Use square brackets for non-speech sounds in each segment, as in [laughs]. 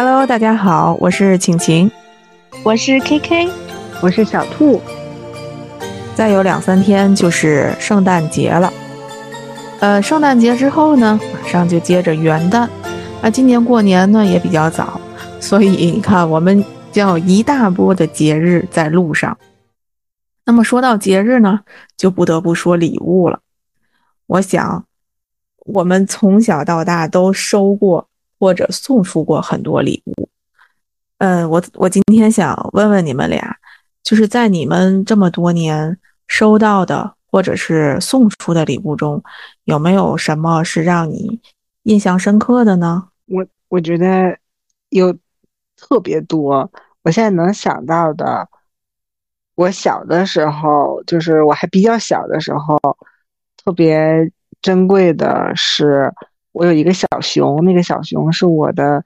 Hello，大家好，我是晴晴，我是 KK，我是小兔。再有两三天就是圣诞节了，呃，圣诞节之后呢，马上就接着元旦。那今年过年呢也比较早，所以你看，我们将有一大波的节日在路上。那么说到节日呢，就不得不说礼物了。我想，我们从小到大都收过或者送出过很多礼物。嗯，我我今天想问问你们俩，就是在你们这么多年收到的或者是送出的礼物中，有没有什么是让你？印象深刻的呢？我我觉得有特别多。我现在能想到的，我小的时候，就是我还比较小的时候，特别珍贵的是，我有一个小熊，那个小熊是我的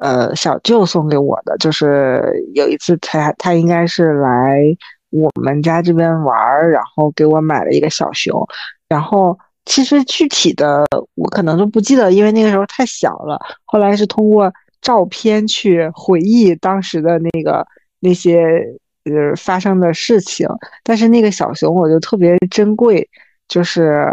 呃小舅送给我的。就是有一次他他应该是来我们家这边玩，然后给我买了一个小熊，然后。其实具体的我可能都不记得，因为那个时候太小了。后来是通过照片去回忆当时的那个那些呃发生的事情。但是那个小熊我就特别珍贵，就是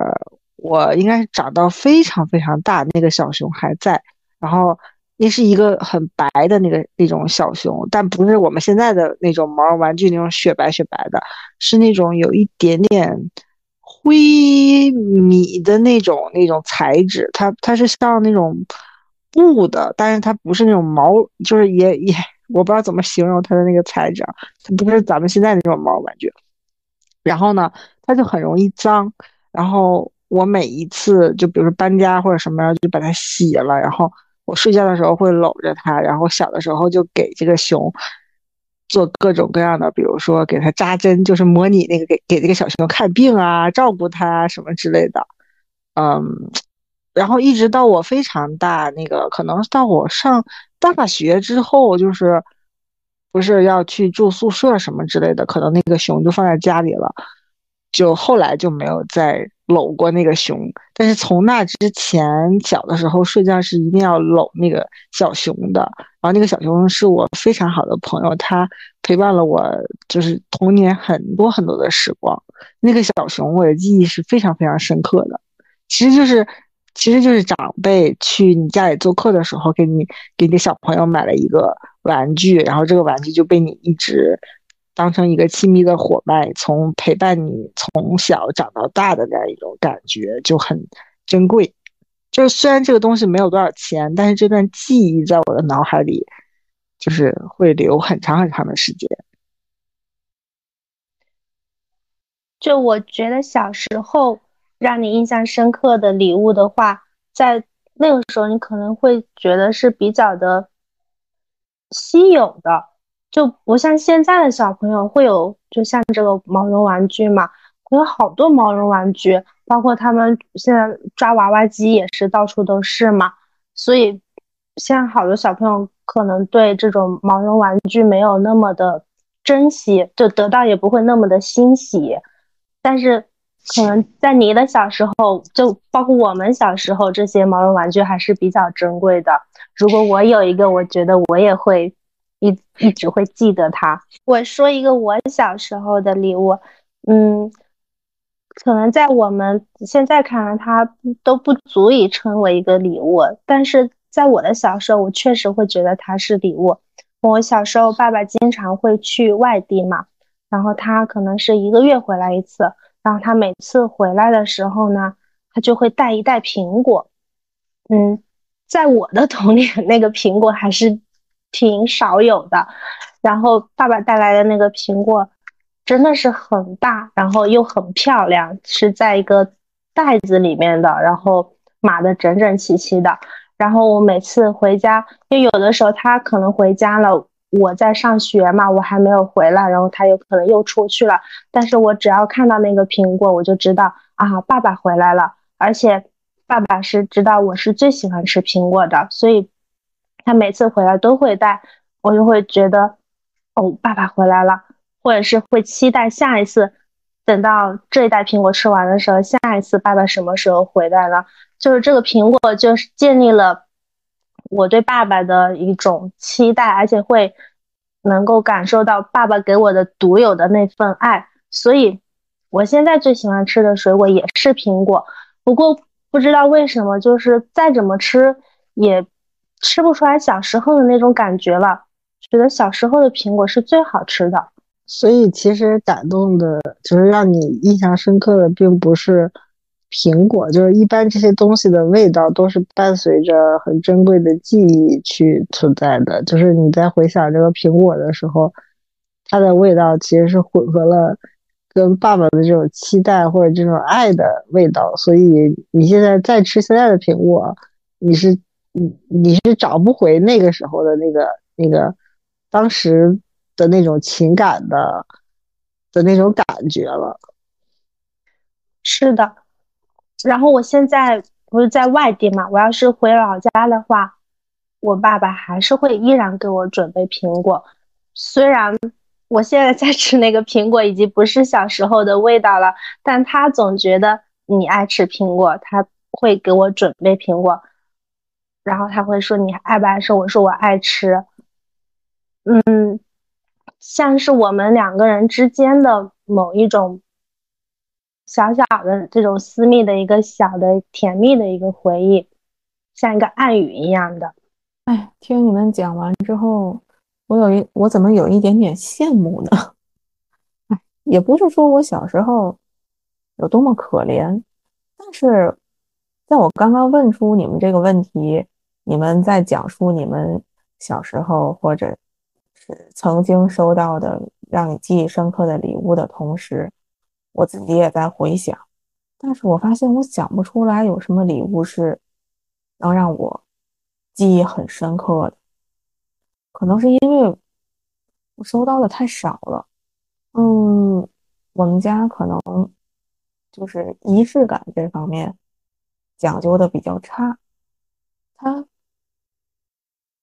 我应该是长到非常非常大，那个小熊还在。然后那是一个很白的那个那种小熊，但不是我们现在的那种毛绒玩具那种雪白雪白的，是那种有一点点。灰米的那种那种材质，它它是像那种布的，但是它不是那种毛，就是也也我不知道怎么形容它的那个材质，它不是咱们现在那种毛玩具。然后呢，它就很容易脏。然后我每一次就比如说搬家或者什么样，就把它洗了。然后我睡觉的时候会搂着它。然后小的时候就给这个熊。做各种各样的，比如说给它扎针，就是模拟那个给给这个小熊看病啊，照顾它什么之类的，嗯，然后一直到我非常大，那个可能到我上大学之后，就是不是要去住宿舍什么之类的，可能那个熊就放在家里了，就后来就没有再。搂过那个熊，但是从那之前，小的时候睡觉是一定要搂那个小熊的。然后那个小熊是我非常好的朋友，它陪伴了我就是童年很多很多的时光。那个小熊我的记忆是非常非常深刻的。其实就是，其实就是长辈去你家里做客的时候，给你给你的小朋友买了一个玩具，然后这个玩具就被你一直。当成一个亲密的伙伴，从陪伴你从小长到大的那样一种感觉就很珍贵。就是虽然这个东西没有多少钱，但是这段记忆在我的脑海里，就是会留很长很长的时间。就我觉得小时候让你印象深刻的礼物的话，在那个时候你可能会觉得是比较的稀有的。就不像现在的小朋友会有，就像这个毛绒玩具嘛，会有好多毛绒玩具，包括他们现在抓娃娃机也是到处都是嘛。所以，现在好多小朋友可能对这种毛绒玩具没有那么的珍惜，就得到也不会那么的欣喜。但是，可能在你的小时候，就包括我们小时候，这些毛绒玩具还是比较珍贵的。如果我有一个，我觉得我也会。一一直会记得它。我说一个我小时候的礼物，嗯，可能在我们现在看来，它都不足以称为一个礼物。但是在我的小时候，我确实会觉得它是礼物。我小时候，爸爸经常会去外地嘛，然后他可能是一个月回来一次，然后他每次回来的时候呢，他就会带一袋苹果。嗯，在我的 [laughs] 童年，那个苹果还是。挺少有的，然后爸爸带来的那个苹果真的是很大，然后又很漂亮，是在一个袋子里面的，然后码的整整齐齐的。然后我每次回家，因为有的时候他可能回家了，我在上学嘛，我还没有回来，然后他有可能又出去了。但是我只要看到那个苹果，我就知道啊，爸爸回来了。而且爸爸是知道我是最喜欢吃苹果的，所以。他每次回来都会带，我就会觉得，哦，爸爸回来了，或者是会期待下一次，等到这一袋苹果吃完的时候，下一次爸爸什么时候回来了？就是这个苹果，就是建立了我对爸爸的一种期待，而且会能够感受到爸爸给我的独有的那份爱。所以，我现在最喜欢吃的水果也是苹果。不过，不知道为什么，就是再怎么吃也吃不出来小时候的那种感觉了。觉得小时候的苹果是最好吃的。所以，其实感动的，就是让你印象深刻的，并不是。苹果就是一般这些东西的味道都是伴随着很珍贵的记忆去存在的，就是你在回想这个苹果的时候，它的味道其实是混合了跟爸爸的这种期待或者这种爱的味道，所以你现在再吃现在的苹果，你是你你是找不回那个时候的那个那个当时的那种情感的的那种感觉了。是的。然后我现在不是在外地嘛，我要是回老家的话，我爸爸还是会依然给我准备苹果。虽然我现在在吃那个苹果已经不是小时候的味道了，但他总觉得你爱吃苹果，他会给我准备苹果。然后他会说你爱不爱吃？我说我爱吃。嗯，像是我们两个人之间的某一种。小小的这种私密的一个小的甜蜜的一个回忆，像一个暗语一样的。哎，听你们讲完之后，我有一我怎么有一点点羡慕呢？[laughs] 哎，也不是说我小时候有多么可怜，但是在我刚刚问出你们这个问题，你们在讲述你们小时候或者是曾经收到的让你记忆深刻的礼物的同时。我自己也在回想，但是我发现我想不出来有什么礼物是能让我记忆很深刻的。可能是因为我收到的太少了。嗯，我们家可能就是仪式感这方面讲究的比较差。他，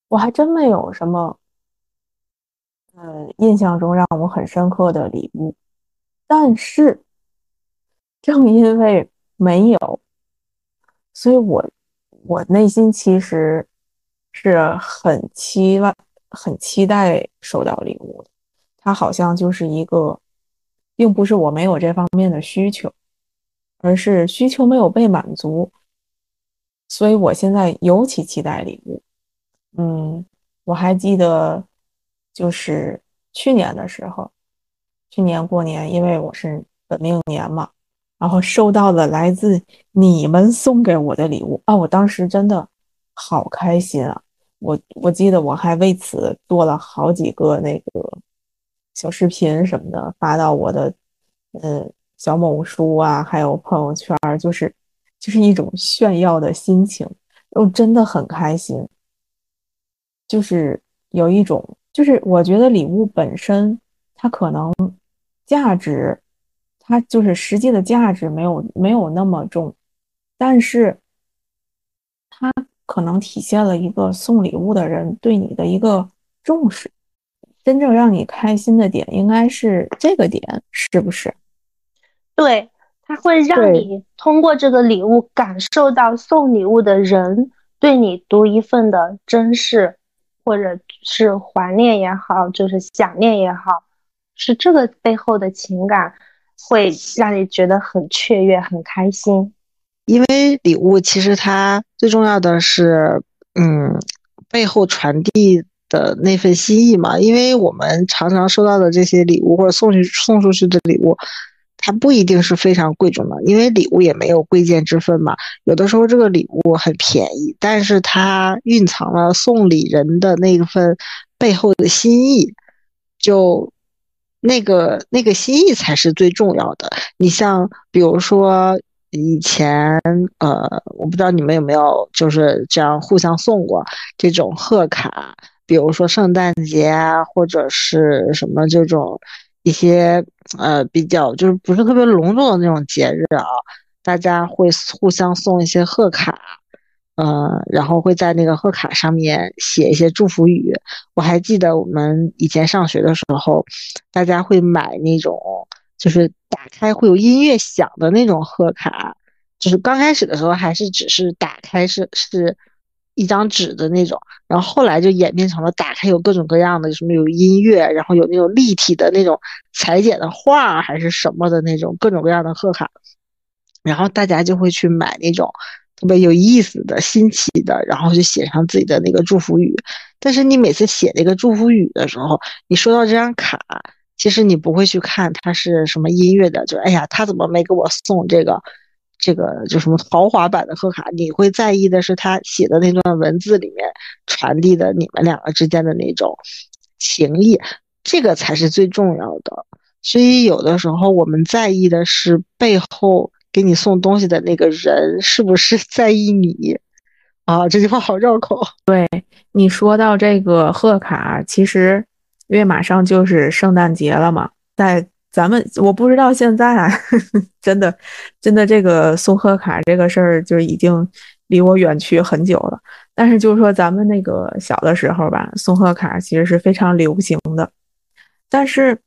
我还真没有什么，呃，印象中让我很深刻的礼物。但是，正因为没有，所以我我内心其实是很期望、很期待收到礼物的。它好像就是一个，并不是我没有这方面的需求，而是需求没有被满足，所以我现在尤其期待礼物。嗯，我还记得，就是去年的时候。去年过年，因为我是本命年嘛，然后收到了来自你们送给我的礼物啊，我当时真的好开心啊！我我记得我还为此做了好几个那个小视频什么的，发到我的嗯小某书啊，还有朋友圈，就是就是一种炫耀的心情，我真的很开心，就是有一种，就是我觉得礼物本身。它可能价值，它就是实际的价值没有没有那么重，但是它可能体现了一个送礼物的人对你的一个重视。真正让你开心的点应该是这个点，是不是？对，它会让你通过这个礼物感受到送礼物的人对你独一份的珍视，或者是怀念也好，就是想念也好。是这个背后的情感，会让你觉得很雀跃、很开心。因为礼物其实它最重要的是，嗯，背后传递的那份心意嘛。因为我们常常收到的这些礼物或者送去送出去的礼物，它不一定是非常贵重的，因为礼物也没有贵贱之分嘛。有的时候这个礼物很便宜，但是它蕴藏了送礼人的那一份背后的心意，就。那个那个心意才是最重要的。你像比如说以前，呃，我不知道你们有没有就是这样互相送过这种贺卡，比如说圣诞节啊，或者是什么这种一些呃比较就是不是特别隆重的那种节日啊，大家会互相送一些贺卡。呃，然后会在那个贺卡上面写一些祝福语。我还记得我们以前上学的时候，大家会买那种，就是打开会有音乐响的那种贺卡。就是刚开始的时候还是只是打开是是一张纸的那种，然后后来就演变成了打开有各种各样的，什么有音乐，然后有那种立体的那种裁剪的画还是什么的那种各种各样的贺卡，然后大家就会去买那种特别有意思的新奇的，然后就写上自己的那个祝福语。但是你每次写那个祝福语的时候，你收到这张卡，其实你不会去看它是什么音乐的，就哎呀，他怎么没给我送这个？这个就什么豪华版的贺卡，你会在意的是他写的那段文字里面传递的你们两个之间的那种情谊，这个才是最重要的。所以有的时候我们在意的是背后给你送东西的那个人是不是 [laughs] 在意你啊？这句话好绕口。对你说到这个贺卡，其实因为马上就是圣诞节了嘛，在。咱们我不知道现在啊，[laughs] 真的，真的这个送贺卡这个事儿就已经离我远去很久了。但是就是说咱们那个小的时候吧，送贺卡其实是非常流行的。但是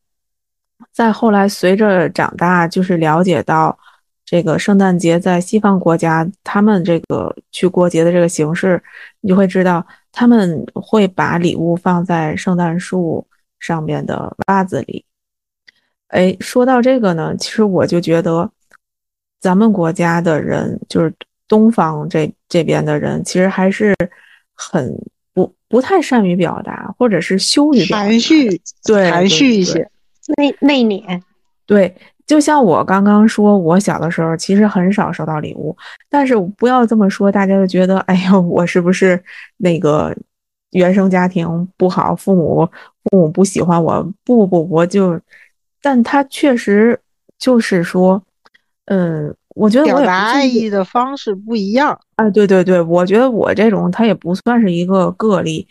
再后来随着长大，就是了解到这个圣诞节在西方国家，他们这个去过节的这个形式，你就会知道他们会把礼物放在圣诞树上面的袜子里。哎，说到这个呢，其实我就觉得，咱们国家的人，就是东方这这边的人，其实还是很不不太善于表达，或者是羞于含蓄，对，含蓄一些，内内敛。对，就像我刚刚说，我小的时候其实很少收到礼物，但是不要这么说，大家就觉得，哎呀，我是不是那个原生家庭不好，父母父母不喜欢我？不不，我就。但他确实就是说，嗯，我觉得表达爱意的方式不一样。哎，对对对，我觉得我这种他也不算是一个个例，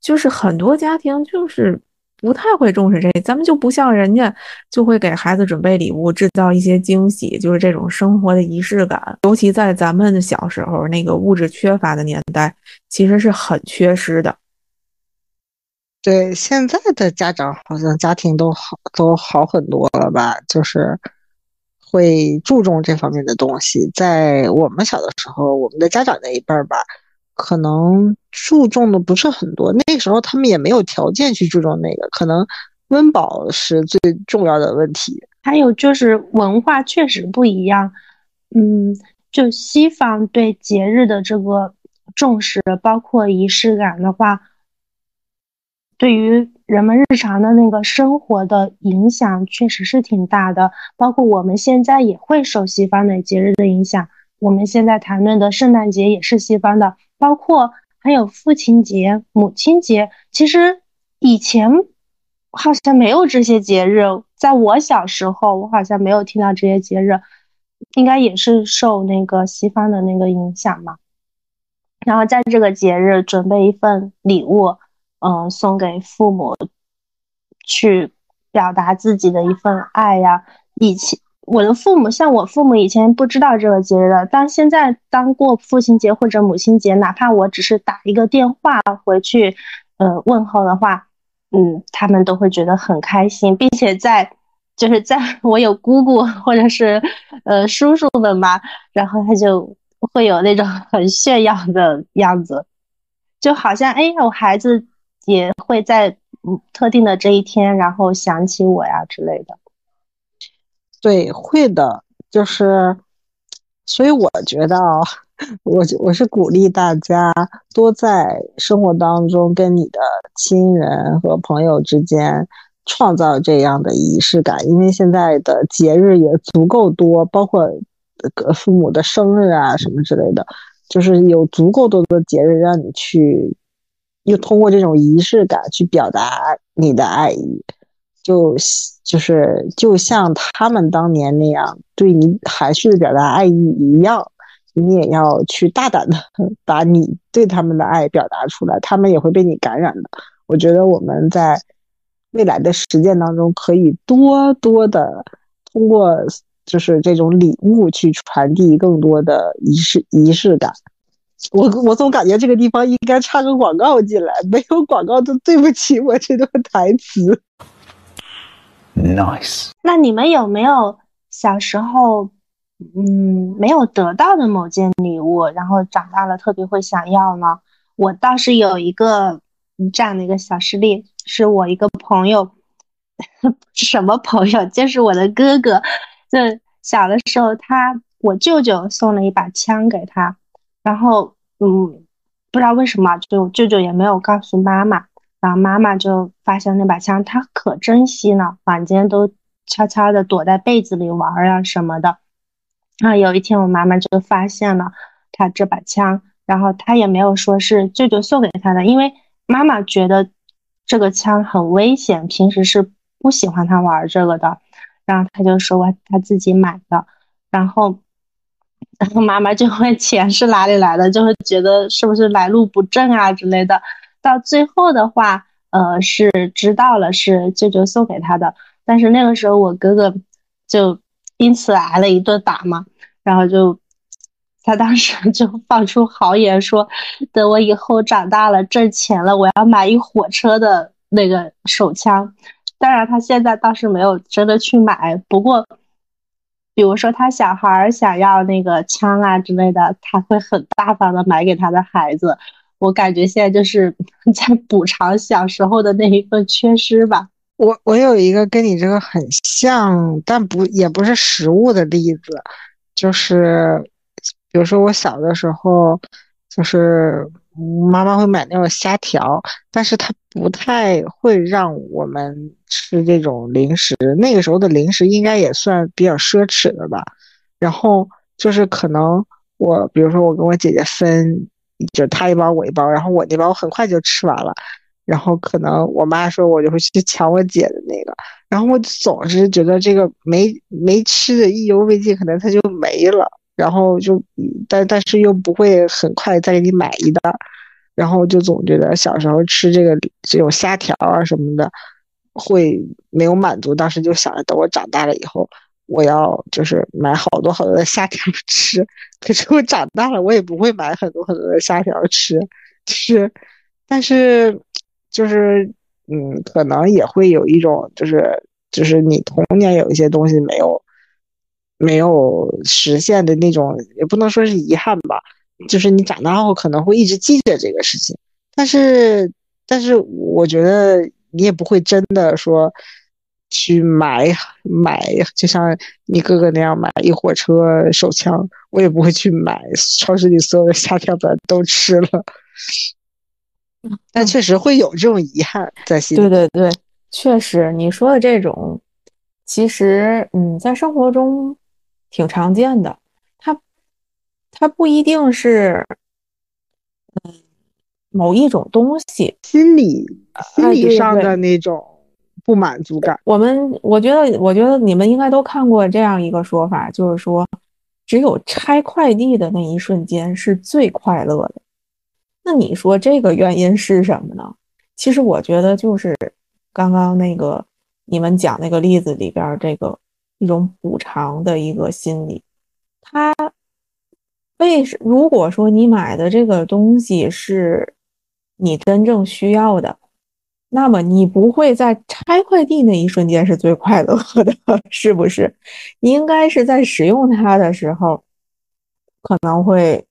就是很多家庭就是不太会重视这，咱们就不像人家就会给孩子准备礼物，制造一些惊喜，就是这种生活的仪式感。尤其在咱们小时候那个物质缺乏的年代，其实是很缺失的。对现在的家长，好像家庭都好都好很多了吧？就是会注重这方面的东西。在我们小的时候，我们的家长那一辈儿吧，可能注重的不是很多。那时候他们也没有条件去注重那个，可能温饱是最重要的问题。还有就是文化确实不一样。嗯，就西方对节日的这个重视，包括仪式感的话。对于人们日常的那个生活的影响确实是挺大的，包括我们现在也会受西方的节日的影响。我们现在谈论的圣诞节也是西方的，包括还有父亲节、母亲节。其实以前好像没有这些节日，在我小时候，我好像没有听到这些节日，应该也是受那个西方的那个影响嘛。然后在这个节日准备一份礼物。嗯，送给父母，去表达自己的一份爱呀。以前我的父母，像我父母以前不知道这个节日的，但现在当过父亲节或者母亲节，哪怕我只是打一个电话回去，呃，问候的话，嗯，他们都会觉得很开心，并且在就是在 [laughs] 我有姑姑或者是呃叔叔们嘛，然后他就会有那种很炫耀的样子，就好像哎，我孩子。也会在嗯特定的这一天，然后想起我呀之类的。对，会的，就是，所以我觉得啊，[laughs] 我我是鼓励大家多在生活当中跟你的亲人和朋友之间创造这样的仪式感，因为现在的节日也足够多，包括呃父母的生日啊什么之类的，就是有足够多的节日让你去。又通过这种仪式感去表达你的爱意，就就是就像他们当年那样对你含蓄的表达爱意一样，你也要去大胆的把你对他们的爱表达出来，他们也会被你感染的。我觉得我们在未来的实践当中，可以多多的通过就是这种礼物去传递更多的仪式仪式感。我我总感觉这个地方应该插个广告进来，没有广告都对不起我这段台词。Nice。那你们有没有小时候，嗯，没有得到的某件礼物，然后长大了特别会想要呢？我倒是有一个这样的一个小事例，是我一个朋友，[laughs] 什么朋友？就是我的哥哥。就小的时候，他我舅舅送了一把枪给他，然后嗯，不知道为什么，就舅舅也没有告诉妈妈，然后妈妈就发现那把枪，他可珍惜呢，晚间都悄悄的躲在被子里玩啊什么的。然后有一天，我妈妈就发现了他这把枪。然后他也没有说是舅舅送给他的，因为妈妈觉得这个枪很危险，平时是不喜欢他玩这个的。然后他就说他自己买的，然后然 [laughs] 后妈妈就问钱是哪里来的，就会觉得是不是来路不正啊之类的。到最后的话，呃，是知道了是舅舅送给他的，但是那个时候我哥哥就因此挨了一顿打嘛，然后就。他当时 [laughs] 就放出豪言说：“等我以后长大了挣钱了，我要买一火车的那个手枪。”当然，他现在倒是没有真的去买。不过，比如说他小孩想要那个枪啊之类的，他会很大方的买给他的孩子。我感觉现在就是 [laughs] 在补偿小时候的那一份缺失吧。我我有一个跟你这个很像，但不也不是实物的例子，就是。比如说我小的时候，就是妈妈会买那种虾条，但是她不太会让我们吃这种零食。那个时候的零食应该也算比较奢侈的吧。然后就是可能我，比如说我跟我姐姐分，就她一包我一包，然后我那包很快就吃完了。然后可能我妈说我就会去抢我姐的那个，然后我总是觉得这个没没吃的意犹未尽，可能它就没了。然后就，但但是又不会很快再给你买一袋，然后就总觉得小时候吃这个这种虾条啊什么的，会没有满足。当时就想着等我长大了以后，我要就是买好多好多的虾条吃。可是我长大了，我也不会买很多很多的虾条吃，吃。但是就是嗯，可能也会有一种就是就是你童年有一些东西没有。没有实现的那种，也不能说是遗憾吧，就是你长大后可能会一直记着这个事情，但是，但是我觉得你也不会真的说去买买，就像你哥哥那样买一火车手枪，我也不会去买超市里所有的虾条粉都吃了，但确实会有这种遗憾在心里。对对对，确实你说的这种，其实嗯，在生活中。挺常见的，它它不一定是嗯某一种东西，心理心理上的那种不满足感。我们我觉得我觉得你们应该都看过这样一个说法，就是说只有拆快递的那一瞬间是最快乐的。那你说这个原因是什么呢？其实我觉得就是刚刚那个你们讲那个例子里边这个。一种补偿的一个心理，他为如果说你买的这个东西是你真正需要的，那么你不会在拆快递那一瞬间是最快乐的，是不是？你应该是在使用它的时候，可能会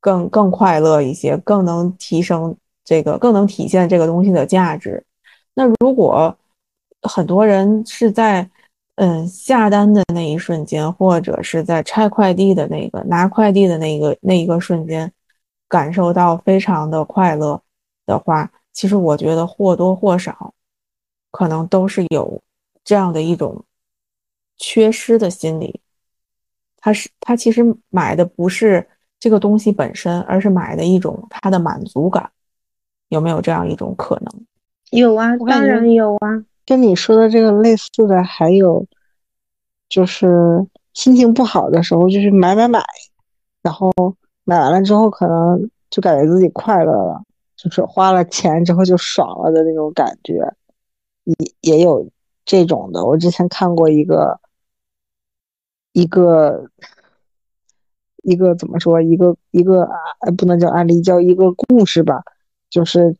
更更快乐一些，更能提升这个，更能体现这个东西的价值。那如果很多人是在嗯，下单的那一瞬间，或者是在拆快递的那个拿快递的那个那一个瞬间，感受到非常的快乐的话，其实我觉得或多或少，可能都是有这样的一种缺失的心理。他是他其实买的不是这个东西本身，而是买的一种他的满足感。有没有这样一种可能？有啊，当然有啊。跟你说的这个类似的还有，就是心情不好的时候就是买买买，然后买完了之后可能就感觉自己快乐了，就是花了钱之后就爽了的那种感觉，也也有这种的。我之前看过一个一个一个怎么说一个一个不能叫案例，叫一个故事吧，就是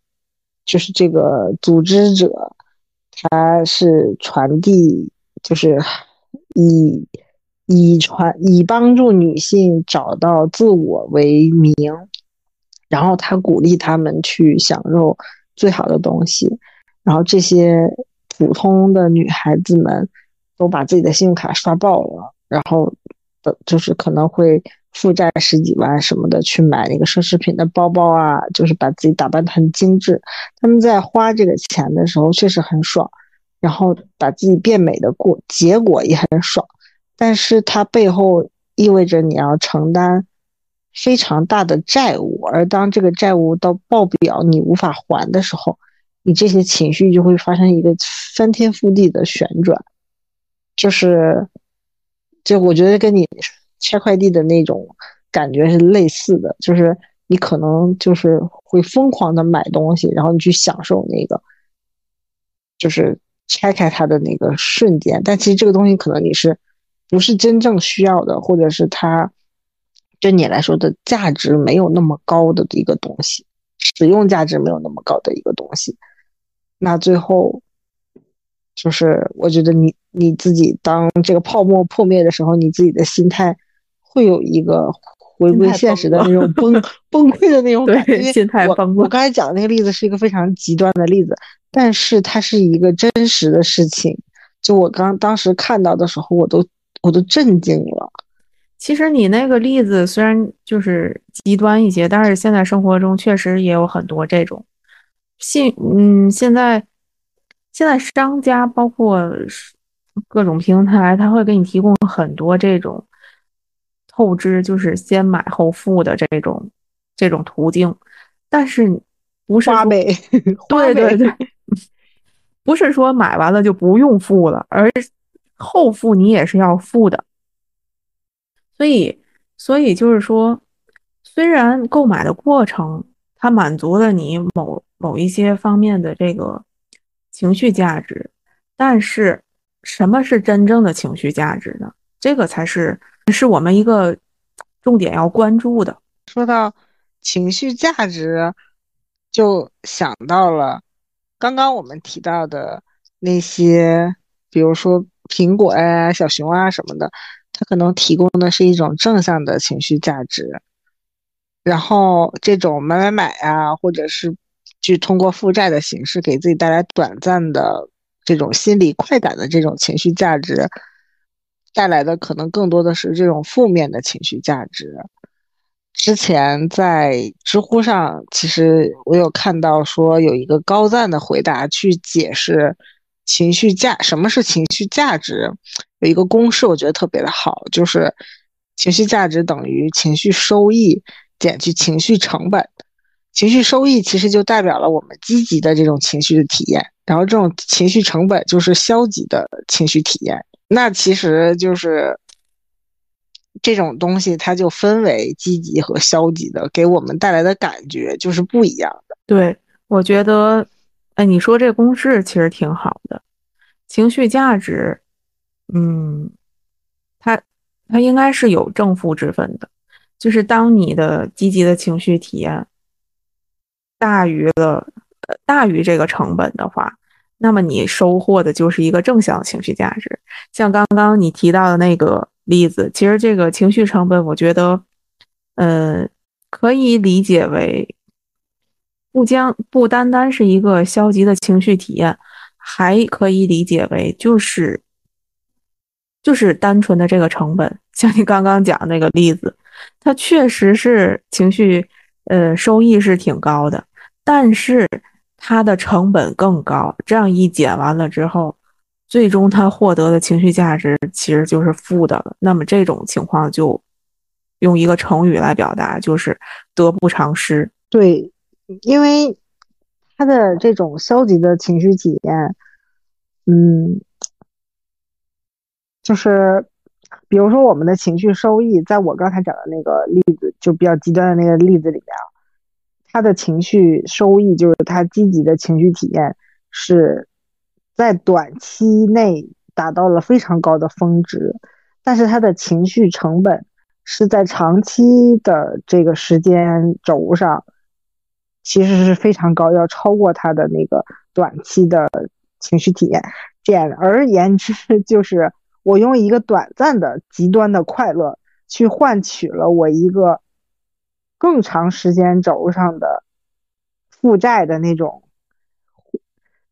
就是这个组织者。他是传递，就是以以传以帮助女性找到自我为名，然后他鼓励他们去享受最好的东西，然后这些普通的女孩子们都把自己的信用卡刷爆了，然后的就是可能会负债十几万什么的去买那个奢侈品的包包啊，就是把自己打扮的很精致。他们在花这个钱的时候确实很爽，然后把自己变美的过结果也很爽，但是它背后意味着你要承担。非常大的债务，而当这个债务到爆表，你无法还的时候，你这些情绪就会发生一个翻天覆地的旋转，就是，就我觉得跟你拆快递的那种感觉是类似的，就是你可能就是会疯狂的买东西，然后你去享受那个，就是拆开它的那个瞬间，但其实这个东西可能你是不是真正需要的，或者是它。对你来说的价值没有那么高的一个东西，使用价值没有那么高的一个东西，那最后就是我觉得你你自己当这个泡沫破灭的时候，你自己的心态会有一个回归现实的那种崩崩溃的那种 [laughs] 感觉。心态崩溃。我刚才讲的那个例子是一个非常极端的例子，但是它是一个真实的事情。就我刚当时看到的时候，我都我都震惊了。其实你那个例子虽然就是极端一些，但是现在生活中确实也有很多这种信，嗯，现在现在商家包括各种平台，他会给你提供很多这种透支，就是先买后付的这种这种途径，但是不是花呗，对对对，[laughs] 不是说买完了就不用付了，而后付你也是要付的。所以，所以就是说，虽然购买的过程它满足了你某某一些方面的这个情绪价值，但是什么是真正的情绪价值呢？这个才是是我们一个重点要关注的。说到情绪价值，就想到了刚刚我们提到的那些，比如说苹果呀、小熊啊什么的。它可能提供的是一种正向的情绪价值，然后这种买买买啊，或者是去通过负债的形式给自己带来短暂的这种心理快感的这种情绪价值，带来的可能更多的是这种负面的情绪价值。之前在知乎上，其实我有看到说有一个高赞的回答去解释。情绪价，什么是情绪价值？有一个公式，我觉得特别的好，就是情绪价值等于情绪收益减去情绪成本。情绪收益其实就代表了我们积极的这种情绪的体验，然后这种情绪成本就是消极的情绪体验。那其实就是这种东西，它就分为积极和消极的，给我们带来的感觉就是不一样的。对，我觉得。哎，你说这公式其实挺好的，情绪价值，嗯，它它应该是有正负之分的，就是当你的积极的情绪体验大于了大于这个成本的话，那么你收获的就是一个正向情绪价值。像刚刚你提到的那个例子，其实这个情绪成本，我觉得，呃，可以理解为。不将不单单是一个消极的情绪体验，还可以理解为就是就是单纯的这个成本。像你刚刚讲那个例子，它确实是情绪，呃，收益是挺高的，但是它的成本更高。这样一减完了之后，最终它获得的情绪价值其实就是负的了。那么这种情况就用一个成语来表达，就是得不偿失。对。因为他的这种消极的情绪体验，嗯，就是比如说我们的情绪收益，在我刚才讲的那个例子，就比较极端的那个例子里面啊，他的情绪收益就是他积极的情绪体验是在短期内达到了非常高的峰值，但是他的情绪成本是在长期的这个时间轴上。其实是非常高，要超过他的那个短期的情绪体验。简而言之，就是我用一个短暂的极端的快乐，去换取了我一个更长时间轴上的负债的那种，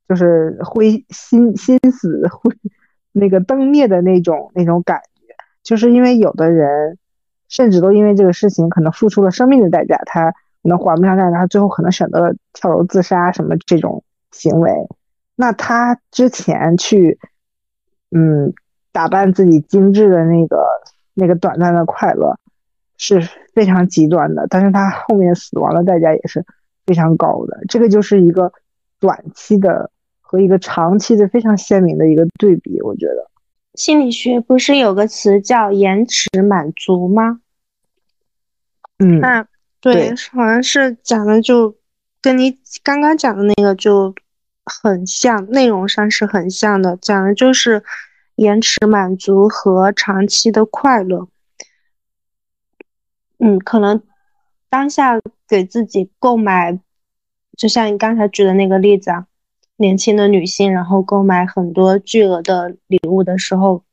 就是灰心心死灰那个灯灭的那种那种感觉，就是因为有的人甚至都因为这个事情可能付出了生命的代价，他可能还不上债，他最后可能选择了跳楼自杀什么这种行为，那他之前去嗯打扮自己精致的那个那个短暂的快乐。是非常极端的，但是他后面死亡的代价也是非常高的。这个就是一个短期的和一个长期的非常鲜明的一个对比。我觉得心理学不是有个词叫延迟满足吗？嗯，那对，好像是讲的就跟你刚刚讲的那个就很像，内容上是很像的，讲的就是延迟满足和长期的快乐。嗯，可能当下给自己购买，就像你刚才举的那个例子啊，年轻的女性，然后购买很多巨额的礼物的时候，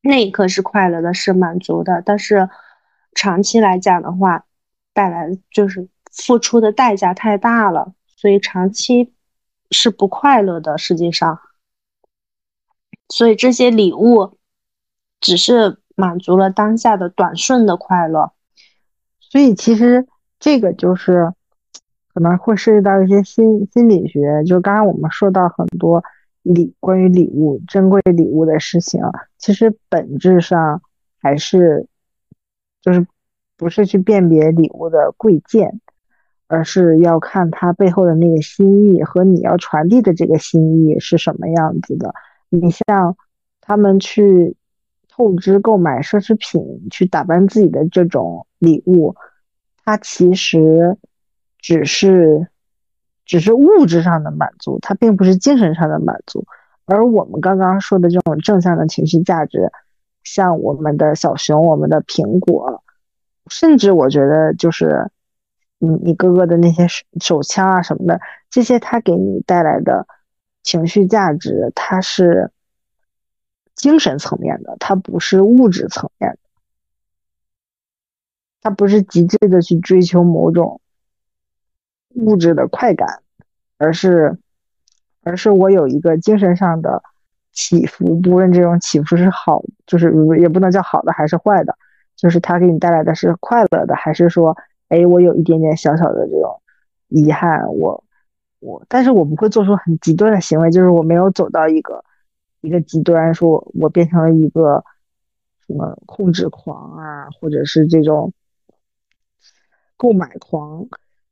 那一刻是快乐的，是满足的。但是长期来讲的话，带来就是付出的代价太大了，所以长期是不快乐的。实际上，所以这些礼物只是满足了当下的短瞬的快乐。所以其实这个就是可能会涉及到一些心心理学，就刚刚我们说到很多礼关于礼物珍贵礼物的事情，其实本质上还是就是不是去辨别礼物的贵贱，而是要看它背后的那个心意和你要传递的这个心意是什么样子的。你像他们去。透支购买奢侈品去打扮自己的这种礼物，它其实只是只是物质上的满足，它并不是精神上的满足。而我们刚刚说的这种正向的情绪价值，像我们的小熊、我们的苹果，甚至我觉得就是你你哥哥的那些手手枪啊什么的，这些它给你带来的情绪价值，它是。精神层面的，它不是物质层面的，它不是极致的去追求某种物质的快感，而是，而是我有一个精神上的起伏，不论这种起伏是好，就是也不能叫好的还是坏的，就是它给你带来的是快乐的，还是说，哎，我有一点点小小的这种遗憾，我我，但是我不会做出很极端的行为，就是我没有走到一个。一个极端，说我变成了一个什么控制狂啊，或者是这种购买狂，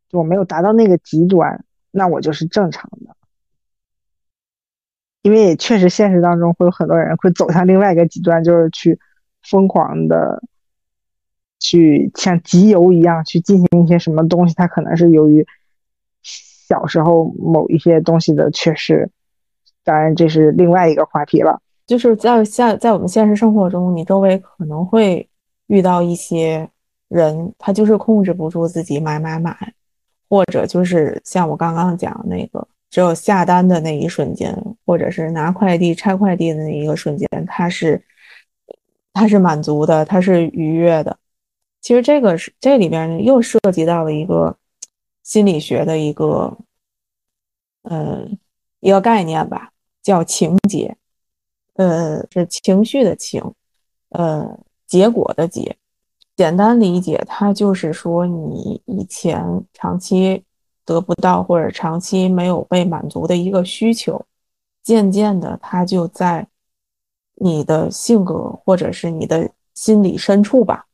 就我没有达到那个极端，那我就是正常的。因为确实现实当中会有很多人会走向另外一个极端，就是去疯狂的去像集邮一样去进行一些什么东西，他可能是由于小时候某一些东西的缺失。当然，这是另外一个话题了。就是在现在我们现实生活中，你周围可能会遇到一些人，他就是控制不住自己买买买，或者就是像我刚刚讲那个，只有下单的那一瞬间，或者是拿快递拆快递的那一个瞬间，他是他是满足的，他是愉悦的。其实这个是这里边又涉及到了一个心理学的一个，呃。一个概念吧，叫情节，呃，是情绪的情，呃，结果的结。简单理解，它就是说你以前长期得不到或者长期没有被满足的一个需求，渐渐的，它就在你的性格或者是你的心理深处吧，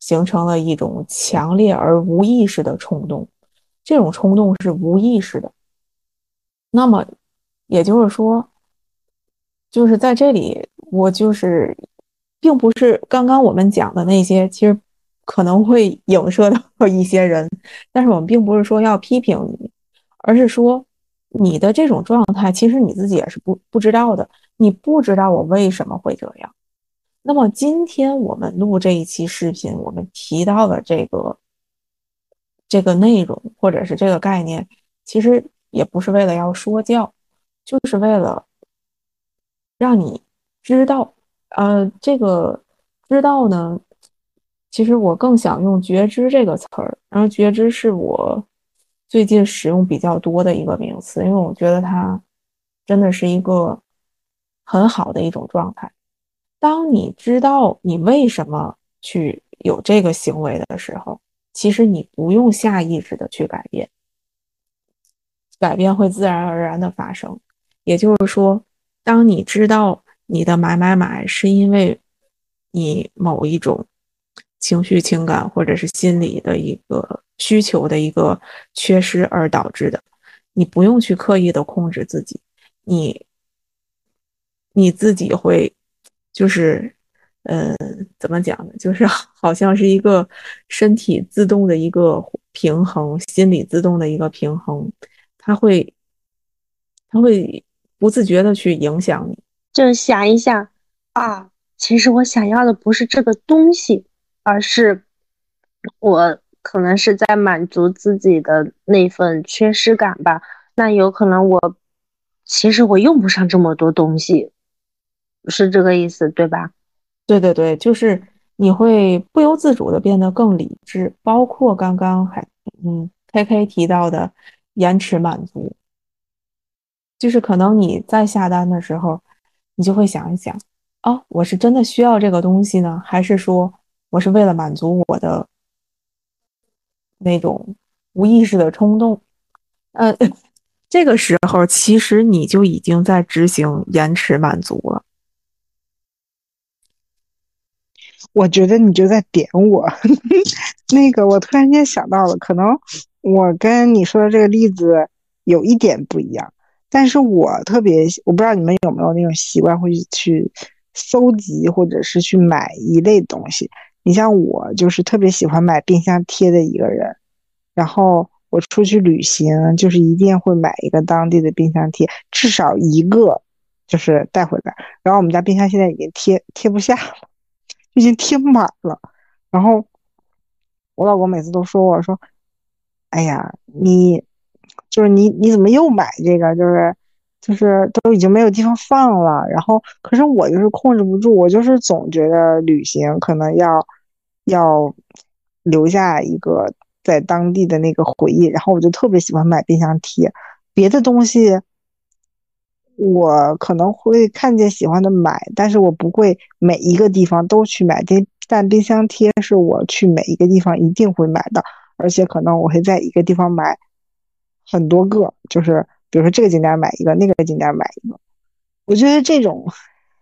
形成了一种强烈而无意识的冲动。这种冲动是无意识的，那么。也就是说，就是在这里，我就是，并不是刚刚我们讲的那些，其实可能会影射到一些人，但是我们并不是说要批评你，而是说你的这种状态，其实你自己也是不不知道的，你不知道我为什么会这样。那么今天我们录这一期视频，我们提到的这个这个内容或者是这个概念，其实也不是为了要说教。就是为了让你知道，呃，这个知道呢，其实我更想用觉知这个词儿，然后觉知是我最近使用比较多的一个名词，因为我觉得它真的是一个很好的一种状态。当你知道你为什么去有这个行为的时候，其实你不用下意识的去改变，改变会自然而然的发生。也就是说，当你知道你的买买买是因为你某一种情绪、情感或者是心理的一个需求的一个缺失而导致的，你不用去刻意的控制自己，你你自己会。就是，呃，怎么讲呢？就是好像是一个身体自动的一个平衡，心理自动的一个平衡，它会，它会不自觉的去影响你。就想一想啊，其实我想要的不是这个东西，而是我可能是在满足自己的那份缺失感吧。那有可能我其实我用不上这么多东西。是这个意思，对吧？对对对，就是你会不由自主的变得更理智，包括刚刚还嗯，K K 提到的延迟满足，就是可能你在下单的时候，你就会想一想，哦，我是真的需要这个东西呢，还是说我是为了满足我的那种无意识的冲动？呃，[laughs] 这个时候其实你就已经在执行延迟满足了。我觉得你就在点我，[laughs] 那个我突然间想到了，可能我跟你说的这个例子有一点不一样，但是我特别，我不知道你们有没有那种习惯，会去搜集或者是去买一类东西。你像我就是特别喜欢买冰箱贴的一个人，然后我出去旅行就是一定会买一个当地的冰箱贴，至少一个就是带回来。然后我们家冰箱现在已经贴贴不下了。已经贴满了，然后我老公每次都说我说：“哎呀，你就是你你怎么又买这个？就是就是都已经没有地方放了。”然后可是我就是控制不住，我就是总觉得旅行可能要要留下一个在当地的那个回忆，然后我就特别喜欢买冰箱贴，别的东西。我可能会看见喜欢的买，但是我不会每一个地方都去买。但但冰箱贴是我去每一个地方一定会买的，而且可能我会在一个地方买很多个，就是比如说这个景点买一个，那个景点买一个。我觉得这种，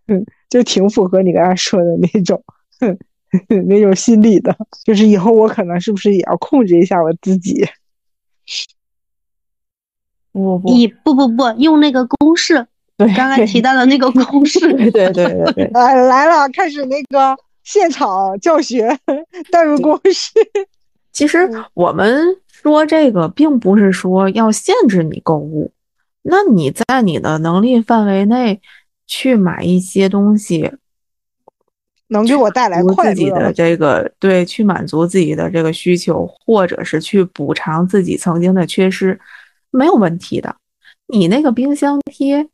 嗯，就挺符合你刚才说的那种，那种心理的。就是以后我可能是不是也要控制一下我自己？不不你不不不用那个公式，对，刚刚提到的那个公式，对对对 [laughs] 来了，开始那个现场教学，[laughs] 代入公式。其实我们说这个，并不是说要限制你购物，那你在你的能力范围内去买一些东西，能给我带来快自己的这个对，去满足自己的这个需求，或者是去补偿自己曾经的缺失。没有问题的，你那个冰箱贴，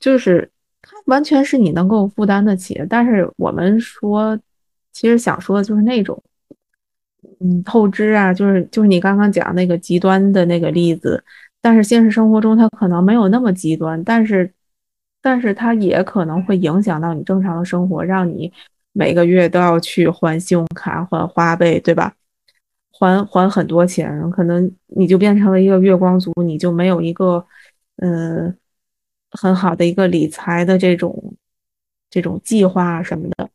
就是它完全是你能够负担得起的。但是我们说，其实想说的就是那种，嗯，透支啊，就是就是你刚刚讲那个极端的那个例子。但是现实生活中它可能没有那么极端，但是但是它也可能会影响到你正常的生活，让你每个月都要去还信用卡、还花呗，对吧？还还很多钱，可能你就变成了一个月光族，你就没有一个，嗯，很好的一个理财的这种这种计划什么的。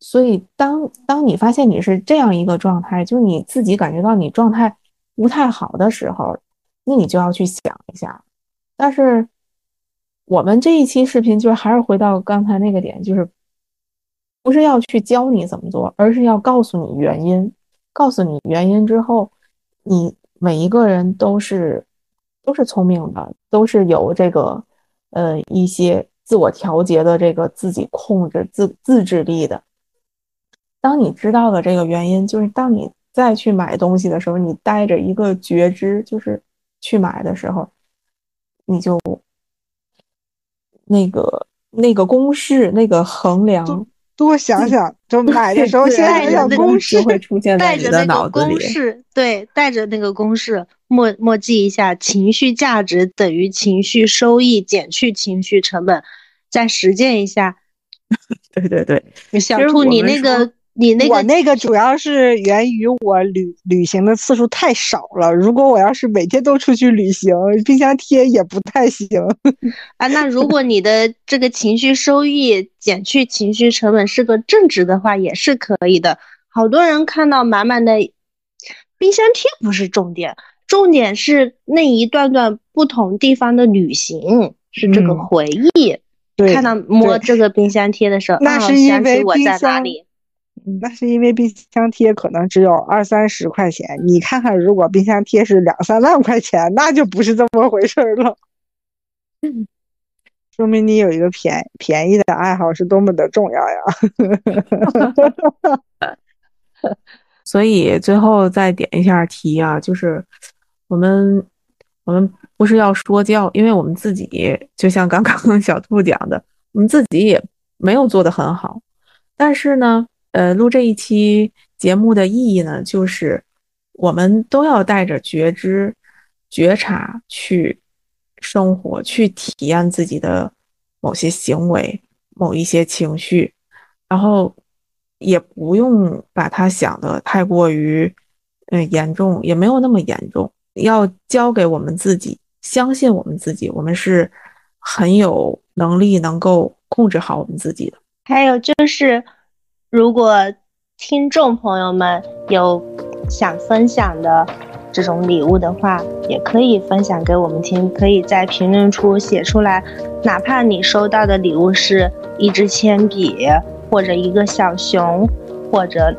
所以，当当你发现你是这样一个状态，就你自己感觉到你状态不太好的时候，那你就要去想一下。但是，我们这一期视频就是还是回到刚才那个点，就是不是要去教你怎么做，而是要告诉你原因。告诉你原因之后，你每一个人都是都是聪明的，都是有这个呃一些自我调节的这个自己控制自自制力的。当你知道了这个原因，就是当你再去买东西的时候，你带着一个觉知，就是去买的时候，你就那个那个公式那个衡量多想想，就买的时候先带想想公式，会出现在你的带着那个脑子里公。式，对，带着那个公式默默记一下，情绪价值等于情绪收益减去情绪成本，再实践一下。对 [laughs] 对对，小兔，你那个说你那个我那个主要是源于我旅旅行的次数太少了。如果我要是每天都出去旅行，冰箱贴也不太行。[laughs] 啊，那如果你的这个情绪收益减去情绪成本是个正值的话，也是可以的。好多人看到满满的冰箱贴不是重点，重点是那一段段不同地方的旅行，是这个嗯回忆。对，看到摸这个冰箱贴的时候，那啊是因为我在哪里。那是因为冰箱贴可能只有二三十块钱，你看看，如果冰箱贴是两三万块钱，那就不是这么回事儿了。说明你有一个便便宜的爱好是多么的重要呀！[laughs] [laughs] 所以最后再点一下题啊，就是我们我们不是要说教，因为我们自己就像刚刚小兔讲的，我们自己也没有做的很好。但是呢，呃，录这一期节目的意义呢，就是我们都要带着觉知、觉察去生活，去体验自己的某些行为、某一些情绪，然后也不用把它想得太过于嗯、严重，也没有那么严重。要交给我们自己，相信我们自己，我们是很有能力能够控制好我们自己的。还有就是，如果听众朋友们有想分享的这种礼物的话，也可以分享给我们听，可以在评论处写出来。哪怕你收到的礼物是一支铅笔，或者一个小熊，或者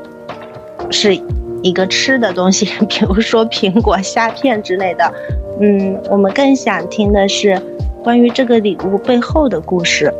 是一个吃的东西，[laughs] 比如说苹果、虾片之类的。嗯，我们更想听的是关于这个礼物背后的故事。